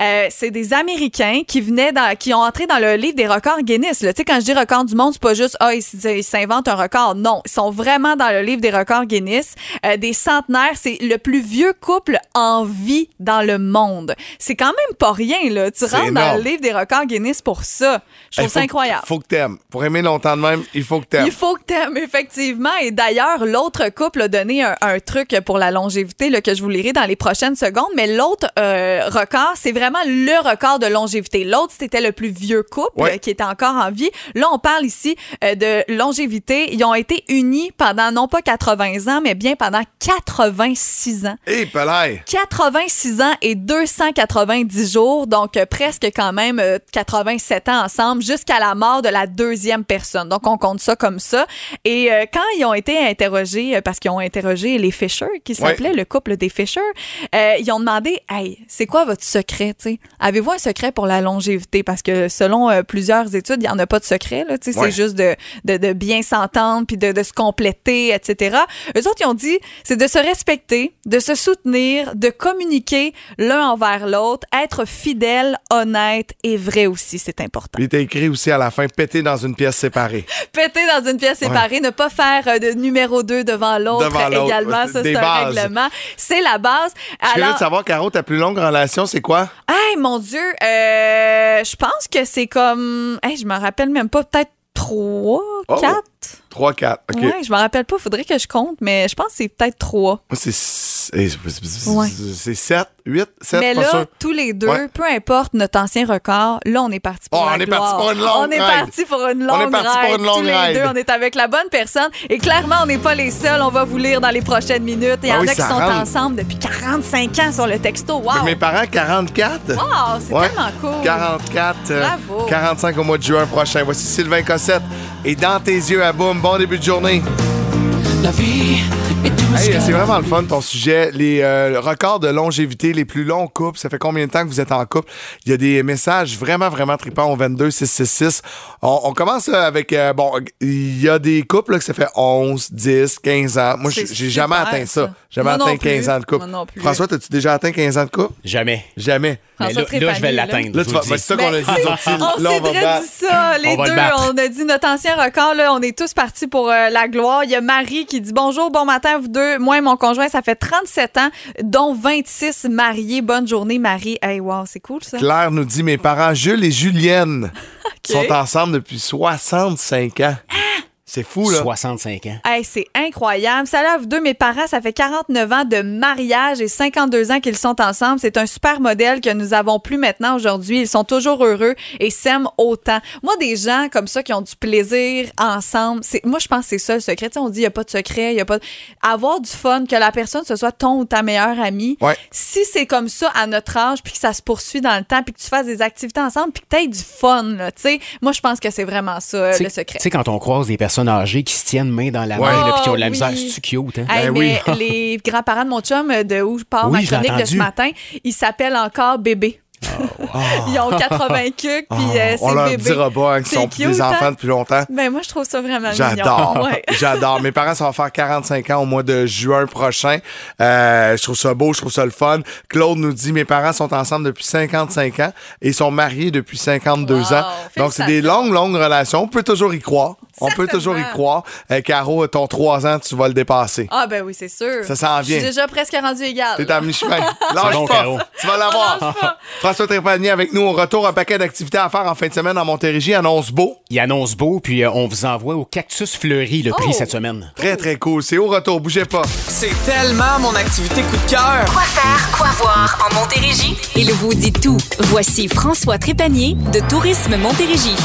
Euh, c'est des Américains qui venaient dans, qui ont entré dans le livre des records Guinness. Tu sais, quand je dis record du monde, c'est pas juste ah ils s'inventent un record. Non, ils sont vraiment dans le livre des records Guinness. Euh, des centenaires, c'est le plus vieux couple en vie dans le monde. C'est quand même pas rien là. Tu rentres dans le livre des records Guinness pour ça. Je trouve ça incroyable. Faut que t'aimes. Pour aimer longtemps de même, il faut que t'aimes. Il faut que t'aimes, effectivement. Et d'ailleurs, l'autre couple a donné un, un truc pour la longévité là, que je vous lirai dans les prochaines secondes. Mais l'autre euh, record, c'est vraiment le record de longévité. L'autre, c'était le plus vieux couple Ouais. euh, qui était encore en vie. Là, on parle ici euh, de longévité. Ils ont été unis pendant non pas 80 ans, mais bien pendant 86 ans. Hé, Pelay! 86 ans et 290 jours, donc euh, presque quand même euh, 87 ans ensemble jusqu'à la mort de la deuxième personne. Donc on compte ça comme ça. Et euh, quand ils ont été interrogés, euh, parce qu'ils ont interrogé les Fisher, qui s'appelait le couple des Fisher, euh, ils ont demandé, hey, c'est quoi votre secret, tu sais? Avez-vous un secret pour la longévité? Parce que selon euh, plusieurs études, il n'y en a pas de secret, là, tu sais, Ouais. c'est juste de, de, de bien s'entendre puis de, de se compléter, etc. Eux autres, ils ont dit, c'est de se respecter, de se soutenir, de communiquer l'un envers l'autre, être fidèle, honnête et vrai aussi, c'est important. Il était écrit aussi à la fin, péter dans une pièce séparée. Péter dans une pièce séparée, ne pas faire euh, de numéro 2 devant l'autre également, ça c'est un bases. règlement. C'est la base. Je suis de savoir, Caro, ta plus longue relation, c'est quoi? Hey, mon Dieu, euh, je pense que c'est comme. Hey, je me rappelle même pas, peut-être 3, Oh. 4. 3, 4. OK. Ouais, je me rappelle pas, faudrait que je compte, mais je pense que c'est peut-être 3. Moi, c'est s- eh, c'est- c'est 7, 8, 7, Mais pas là, sûr. tous les deux, Ouais. peu importe notre ancien record, là, on est parti pour Oh, la on est parti pour une longue On est ride. parti pour une On est longue parti pour une longue tous les ride. deux, on est avec la bonne personne. Et clairement, on n'est pas les seuls. On va vous lire dans les prochaines minutes. Il y Ah en oui, a qui sont rentre. ensemble depuis 45 ans sur le texto. Wow! Mes parents, 44. Wow, c'est Ouais. tellement cool. 44, euh, Bravo. 45 au mois de juin prochain. Voici Sylvain Cossette. Et dans tes yeux, à boum, bon début de journée. La vie Hey, c'est vraiment le fun ton sujet. Les euh, records de longévité, les plus longs couples. Ça fait combien de temps que vous êtes en couple? Il y a des messages vraiment, vraiment tripants au 22 666. On, on commence avec, euh, bon, il y a des couples là, que ça fait 11, 10, 15 ans. Moi, j'ai jamais atteint ça. ça. Jamais atteint plus. 15 ans de couple. François, as-tu déjà atteint 15 ans de couple? Jamais. Jamais. Mais François là, là, je vais l'atteindre. Là, tu vas- ben, c'est ça qu'on a dit. On s'est dit ça, les deux. On a dit notre ancien record, là, on est tous partis pour euh, la gloire. Il y a Marie qui dit bonjour, bon matin, vous deux. Moi et mon conjoint, ça fait 37 ans, dont 26 mariés. Bonne journée, Marie. Hey, wow, c'est cool ça. Claire nous dit mes parents Jules et Julienne sont ensemble depuis 65 ans. C'est fou, là. 65 ans. Hey, c'est incroyable. À vous deux. Mes parents, ça fait 49 ans de mariage et 52 ans qu'ils sont ensemble. C'est un super modèle que nous avons plus maintenant aujourd'hui. Ils sont toujours heureux et s'aiment autant. Moi, des gens comme ça qui ont du plaisir ensemble, c'est moi, je pense que c'est ça le secret. Tu sais, on dit il n'y a pas de secret, il y a pas de... Avoir du fun, que la personne, ce soit ton ou ta meilleure amie. Ouais. Si c'est comme ça à notre âge, puis que ça se poursuit dans le temps, puis que tu fasses des activités ensemble, puis que tu aies du fun, là, tu sais, moi, je pense que c'est vraiment ça, le secret. Tu sais, quand on croise des personnes âgées qui se tiennent main dans la main, là, puis qui ont de la Oh, misère, oui. c'est cute, hein? Hey, Ben mais oui. les grands-parents de mon chum, euh, de où je pars Oui, ma chronique de ce matin, ils s'appellent encore bébé. Ils ont 80 cucs, puis euh, Ah, on c'est leur bébé. dira pas hein, qu'ils C'est sont cute, des hein? enfants depuis longtemps. Ben, moi, je trouve ça vraiment J'adore. mignon. Ouais. J'adore. Mes parents, ça va faire 45 ans au mois de juin prochain. Euh, je trouve ça beau, je trouve ça le fun. Claude nous dit, mes parents sont ensemble depuis 55 ans et sont mariés depuis 52 Wow, ans. Donc, c'est des longues, longues relations. On peut toujours y croire. On peut toujours y croire. Euh, Caro, ton 3 ans, tu vas le dépasser. Ah, ben oui, c'est sûr. Ça s'en vient. Je suis déjà presque rendu égal. T'es à mi-chemin. Lâche pas. Caro. Tu vas l'avoir. François Trépanier avec nous. On retourne un paquet d'activités à faire en fin de semaine en Montérégie. Annonce beau. Il annonce beau, puis euh, on vous envoie au Cactus Fleuri le prix Oh. cette semaine. Très, très cool. C'est au retour. Bougez pas. C'est tellement mon activité coup de cœur. Quoi faire, quoi voir en Montérégie? Il vous dit tout. Voici François Trépanier de Tourisme Montérégie.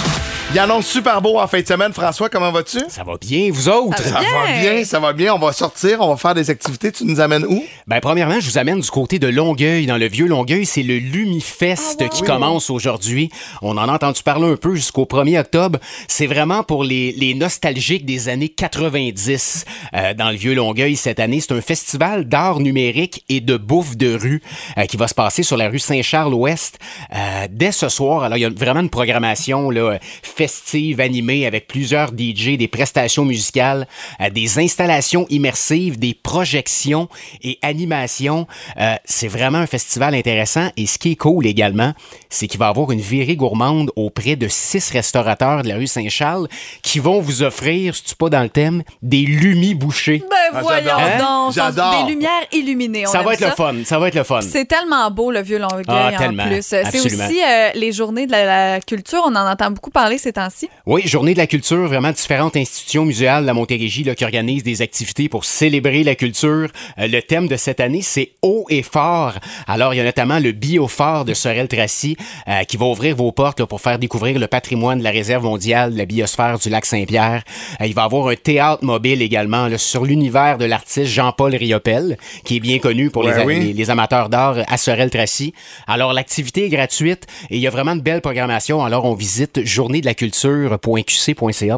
Il annonce super beau en fin de semaine. François, comment vas-tu? Ça va bien, vous autres? Ça va bien, ça va bien. On va sortir, on va faire des activités. Tu nous amènes où? Ben, premièrement, je vous amène du côté de Longueuil, dans le vieux Longueuil. C'est le Lumifest qui commence aujourd'hui. On en a entendu parler un peu jusqu'au 1er octobre. C'est vraiment pour les, les nostalgiques des années 90 euh, dans le vieux Longueuil cette année. C'est un festival d'art numérique et de bouffe de rue euh, qui va se passer sur la rue Saint-Charles-Ouest euh, dès ce soir. Alors, il y a vraiment une programmation là, festive, animée avec plusieurs DJ, des prestations musicales, euh, des installations immersives, des projections et animations. Euh, c'est vraiment un festival intéressant. Et ce qui est cool également, c'est qu'il va y avoir une virée gourmande auprès de six restaurateurs de la rue Saint-Charles qui vont vous offrir, si tu pas dans le thème, des lumis bouchés. Ben voyons Hein? donc. J'adore. Des lumières illuminées. on Ça va être le fun. Ça va être le fun. C'est tellement beau, le vieux Longueuil, Ah, en tellement. plus. C'est aussi euh, les journées de la, la culture. On en entend beaucoup parler ces temps-ci? Oui, Journée de la culture, vraiment différentes institutions muséales de la Montérégie là, qui organisent des activités pour célébrer la culture. Euh, le thème de cette année, c'est haut et fort. Alors, il y a notamment le biophore de Sorel-Tracy euh, qui va ouvrir vos portes là, pour faire découvrir le patrimoine de la réserve mondiale de la biosphère du lac Saint-Pierre. Euh, il va y avoir un théâtre mobile également là, sur l'univers de l'artiste Jean-Paul Riopel, qui est bien connu pour Ouais, les, oui. les- les amateurs d'art à Sorel-Tracy. Alors, l'activité est gratuite et il y a vraiment de belles programmations. Alors, on visite journée de la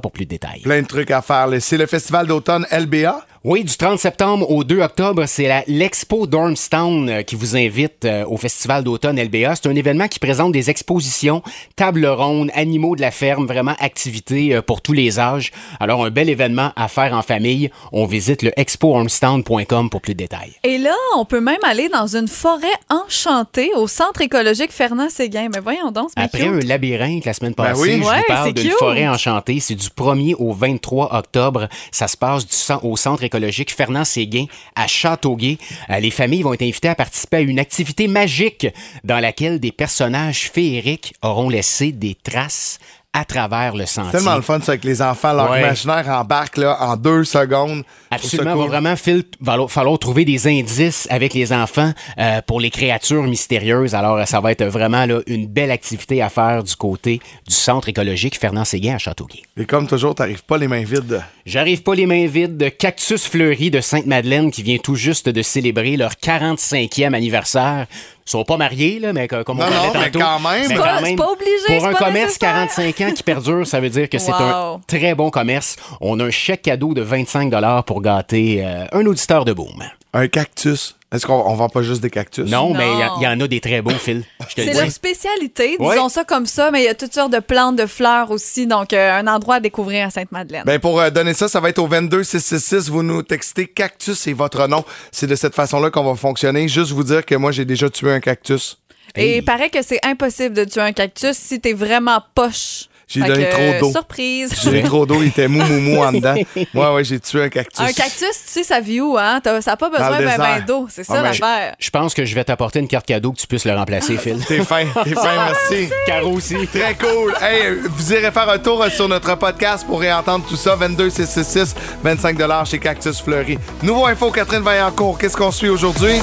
pour plus de détails. Plein de trucs à faire. C'est le festival d'automne LBA. Oui, du 30 septembre au 2 octobre, c'est la- l'Expo Dormstown euh, qui vous invite euh, au Festival d'automne LBA. C'est un événement qui présente des expositions, tables rondes, animaux de la ferme, vraiment activités euh, pour tous les âges. Alors, un bel événement à faire en famille. On visite le expoormstown.com pour plus de détails. Et là, on peut même aller dans une forêt enchantée au centre écologique Fernand-Séguin. Mais voyons donc, c'est Après cute. un labyrinthe la semaine Ben passée, oui. je Ouais, vous parle c'est d'une forêt enchantée. C'est du 1er au 23 octobre. Ça se passe du au centre écologique Fernand-Séguin à Châteauguay. Euh, les familles vont être invitées à participer à une activité magique dans laquelle des personnages féeriques auront laissé des traces à travers le sentier. Tellement le fun, ça, avec les enfants. Leur Ouais. imaginaire embarque là, en deux secondes. Absolument, va vraiment Phil, va lo- falloir trouver des indices avec les enfants euh, pour les créatures mystérieuses. Alors, euh, ça va être vraiment là, une belle activité à faire du côté du centre écologique Fernand-Séguin à Châteauguay. Et comme toujours, t'arrives pas les mains vides. J'arrive pas les mains vides de Cactus Fleuri de Sainte-Madeleine qui vient tout juste de célébrer leur 45e anniversaire. Ils sont pas mariés, là, mais comme on Non, parlait non, mais tantôt. quand même. mais C'est pas- obligé, Pour un pas commerce nécessaire. 45 ans qui perdure, ça veut dire que c'est un très bon commerce. On a un chèque cadeau de 25 pour gâter euh, un auditeur de Boom. Un cactus. Est-ce qu'on on vend pas juste des cactus? Non, mais il y a- Non. il y, en a des très beaux, Phil. Je te le C'est dis. leur spécialité, Ouais. disons ça comme ça, mais il y a toutes sortes de plantes, de fleurs aussi, donc euh, un endroit à découvrir à Sainte-Madeleine. Ben pour euh, donner ça, ça va être au 22666. Vous nous textez cactus et votre nom. C'est de cette façon-là qu'on va fonctionner. Juste vous dire que moi, j'ai déjà tué un cactus. Et il paraît que c'est impossible de tuer un cactus si t'es vraiment poche. J'ai donné que, trop d'eau. Surprise. J'ai eu trop d'eau, il était mou mou mou en dedans. Ouais, ouais, j'ai tué un cactus. Un cactus, tu sais, ça vit où, hein? T'as- Ça n'a pas besoin d'un bain d'eau. C'est ça Ah, l'affaire. Je pense que je vais t'apporter une carte cadeau que tu puisses le remplacer, Phil. T'es fin, t'es fin, merci. Caro aussi. Très cool. Hey, vous irez faire un tour sur notre podcast pour réentendre tout ça. 22666, 25 chez Cactus Fleury. Nouveau info, Catherine Vaillancourt. Qu'est-ce qu'on suit aujourd'hui?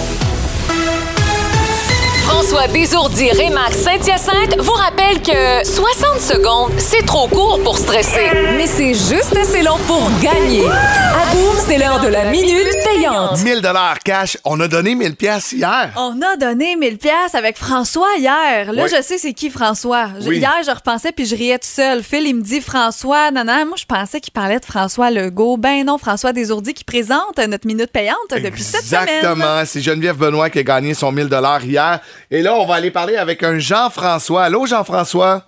François Désourdi Rémax Saint-Hyacinthe vous rappelle que 60 secondes, c'est trop court pour stresser. Mais c'est juste assez long pour gagner. À boum, c'est l'heure de la minute payante. 1000 cash. On a donné 1000 pièces hier. On a donné 1000 pièces avec François hier. Là, Oui. je sais c'est qui François. Je- Oui. Hier, je repensais puis je riais tout seul. Phil, il me dit François, non, non. Moi, je pensais qu'il parlait de François Legault. Ben non, François Desourdis qui présente notre minute payante depuis cette semaine. Exactement. C'est Geneviève Benoît qui a gagné son 1000 hier. Et là, on va aller parler avec un Jean-François. Allô, Jean-François?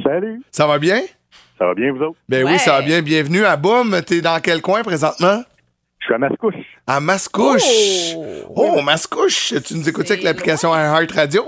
Salut. Ça va bien? Ça va bien, vous autres? Ben oui, ça va bien. Bienvenue à Boom. T'es dans quel coin présentement? Je suis à Mascouche. À Mascouche. Oh, Mascouche. Tu nous écoutes avec l'application iHeart Radio?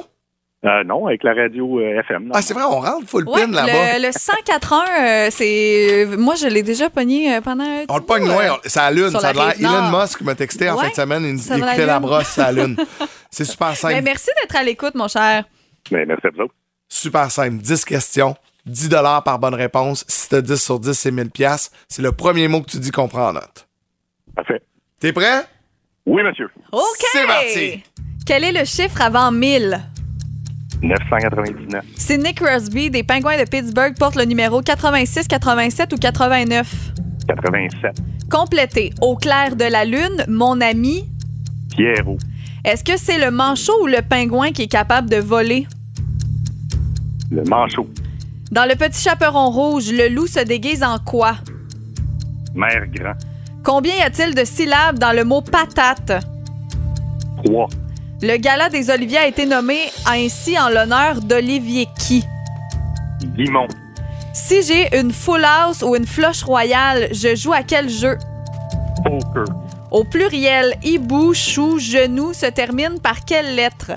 Euh, non, avec la radio euh, FM. Ah, c'est vrai, on rentre full Ouais, pin là-bas. le, le 104.1, euh, c'est. Moi, je l'ai déjà pogné pendant. un On le pogne loin. lune. sur Ça a la l'air. Elon Musk m'a texté en fin de semaine. Il ça la écoutait la brosse à la lune. C'est super simple. Ben, merci d'être à l'écoute, mon cher. Ben, merci à vous autres. Super simple. 10 questions. 10 par bonne réponse. Si t'as 10 sur 10, c'est 1000 pièces. C'est le premier mot que tu dis qu'on prend en note. Parfait. T'es prêt? Oui, monsieur. OK. C'est parti. Quel est le chiffre avant 1000? 999. Sidney Crosby des Pingouins de Pittsburgh porte le numéro 86, 87 ou 89? 87. Complété. Au clair de la lune, mon ami. Pierrot. Est-ce que c'est le manchot ou le pingouin qui est capable de voler? Le manchot. Dans le petit chaperon rouge, le loup se déguise en quoi? Mère grand. Combien y a-t-il de syllabes dans le mot patate? 3. Le gala des Oliviers a été nommé ainsi en l'honneur d'Olivier qui? Guimont. Si j'ai une full house ou une floche royale, je joue à quel jeu? Poker. Au pluriel, hibou, chou, genou se termine par quelle lettre?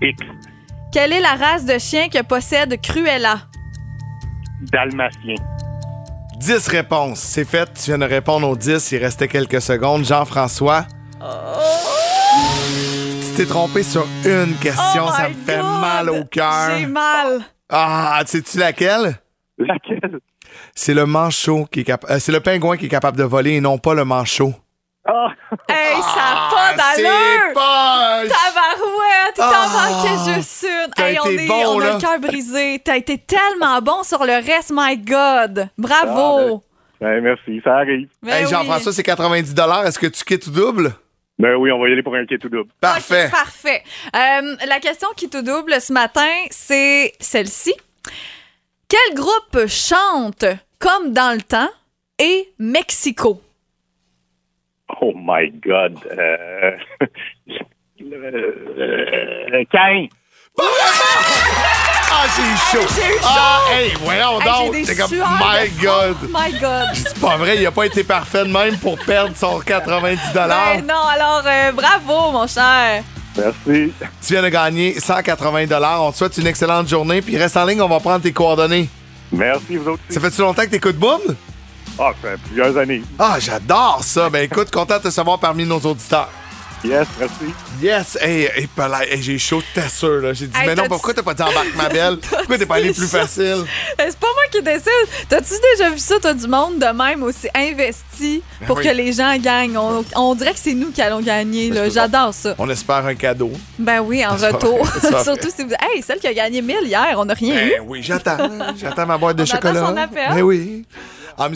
X. Quelle est la race de chien que possède Cruella? Dalmatien. 10 réponses. C'est fait. Tu viens de répondre aux 10. Il restait quelques secondes. Jean-François. Tu t'es trompé sur une question. Oh ça me fait God! mal au cœur. J'ai mal. Ah, sais-tu laquelle? Laquelle? C'est le manchot qui est capable. c'est le pingouin qui est capable de voler et non pas le manchot. Ah! Hey, ça n'a pas d'allure! Tabarouette! Ah! T'en manquais juste une! T'as Hey, on, été est, bon, on a là. le cœur brisé. T'as été tellement bon sur le reste, my God! Bravo! Ben, merci, ça arrive. Ben hey, oui. Jean-François, c'est 90 Est-ce que tu quittes ou double? Ben oui, on va y aller pour un quai tout double. Parfait. Parfait. Euh, la question qui te double ce matin, c'est celle-ci. Quel groupe chante comme dans le temps et Mexico? Oh my God. Euh... euh... Cain. Ah, j'ai chaud! J'ai eu chaud! Ah, hey, voyons Hey, donc! C'est comme, my God! My God! C'est pas vrai, il a pas été parfait de même pour perdre son 90 Ben non, alors euh, bravo, mon cher. Merci. Tu viens de gagner 180 On te souhaite une excellente journée. Puis reste en ligne, on va prendre tes coordonnées. Merci, vous autres. Ça fait-tu longtemps que t'écoutes Boom? Ah, ça fait plusieurs années. Ah, j'adore ça. Ben écoute, content de te savoir parmi nos auditeurs. Yes, merci. Yes! Hey, hey, hey, j'ai chaud, t'es sûr, là. J'ai dit, Hey, mais non, pourquoi t'as pas dit embarque ma belle? Pourquoi t'es pas allé plus facile? C'est pas moi qui décide. T'as-tu déjà vu ça, t'as du monde de même aussi investi Ben pour oui. que les gens gagnent? On, on dirait que c'est nous qui allons gagner. là. J'adore ça. On espère un cadeau. Ben oui, en retour. Surtout si vous. Hey, celle qui a gagné 1000 hier, on n'a rien eu. Ben oui, j'attends. J'attends ma boîte de On attend chocolat. son appel. Ben oui. En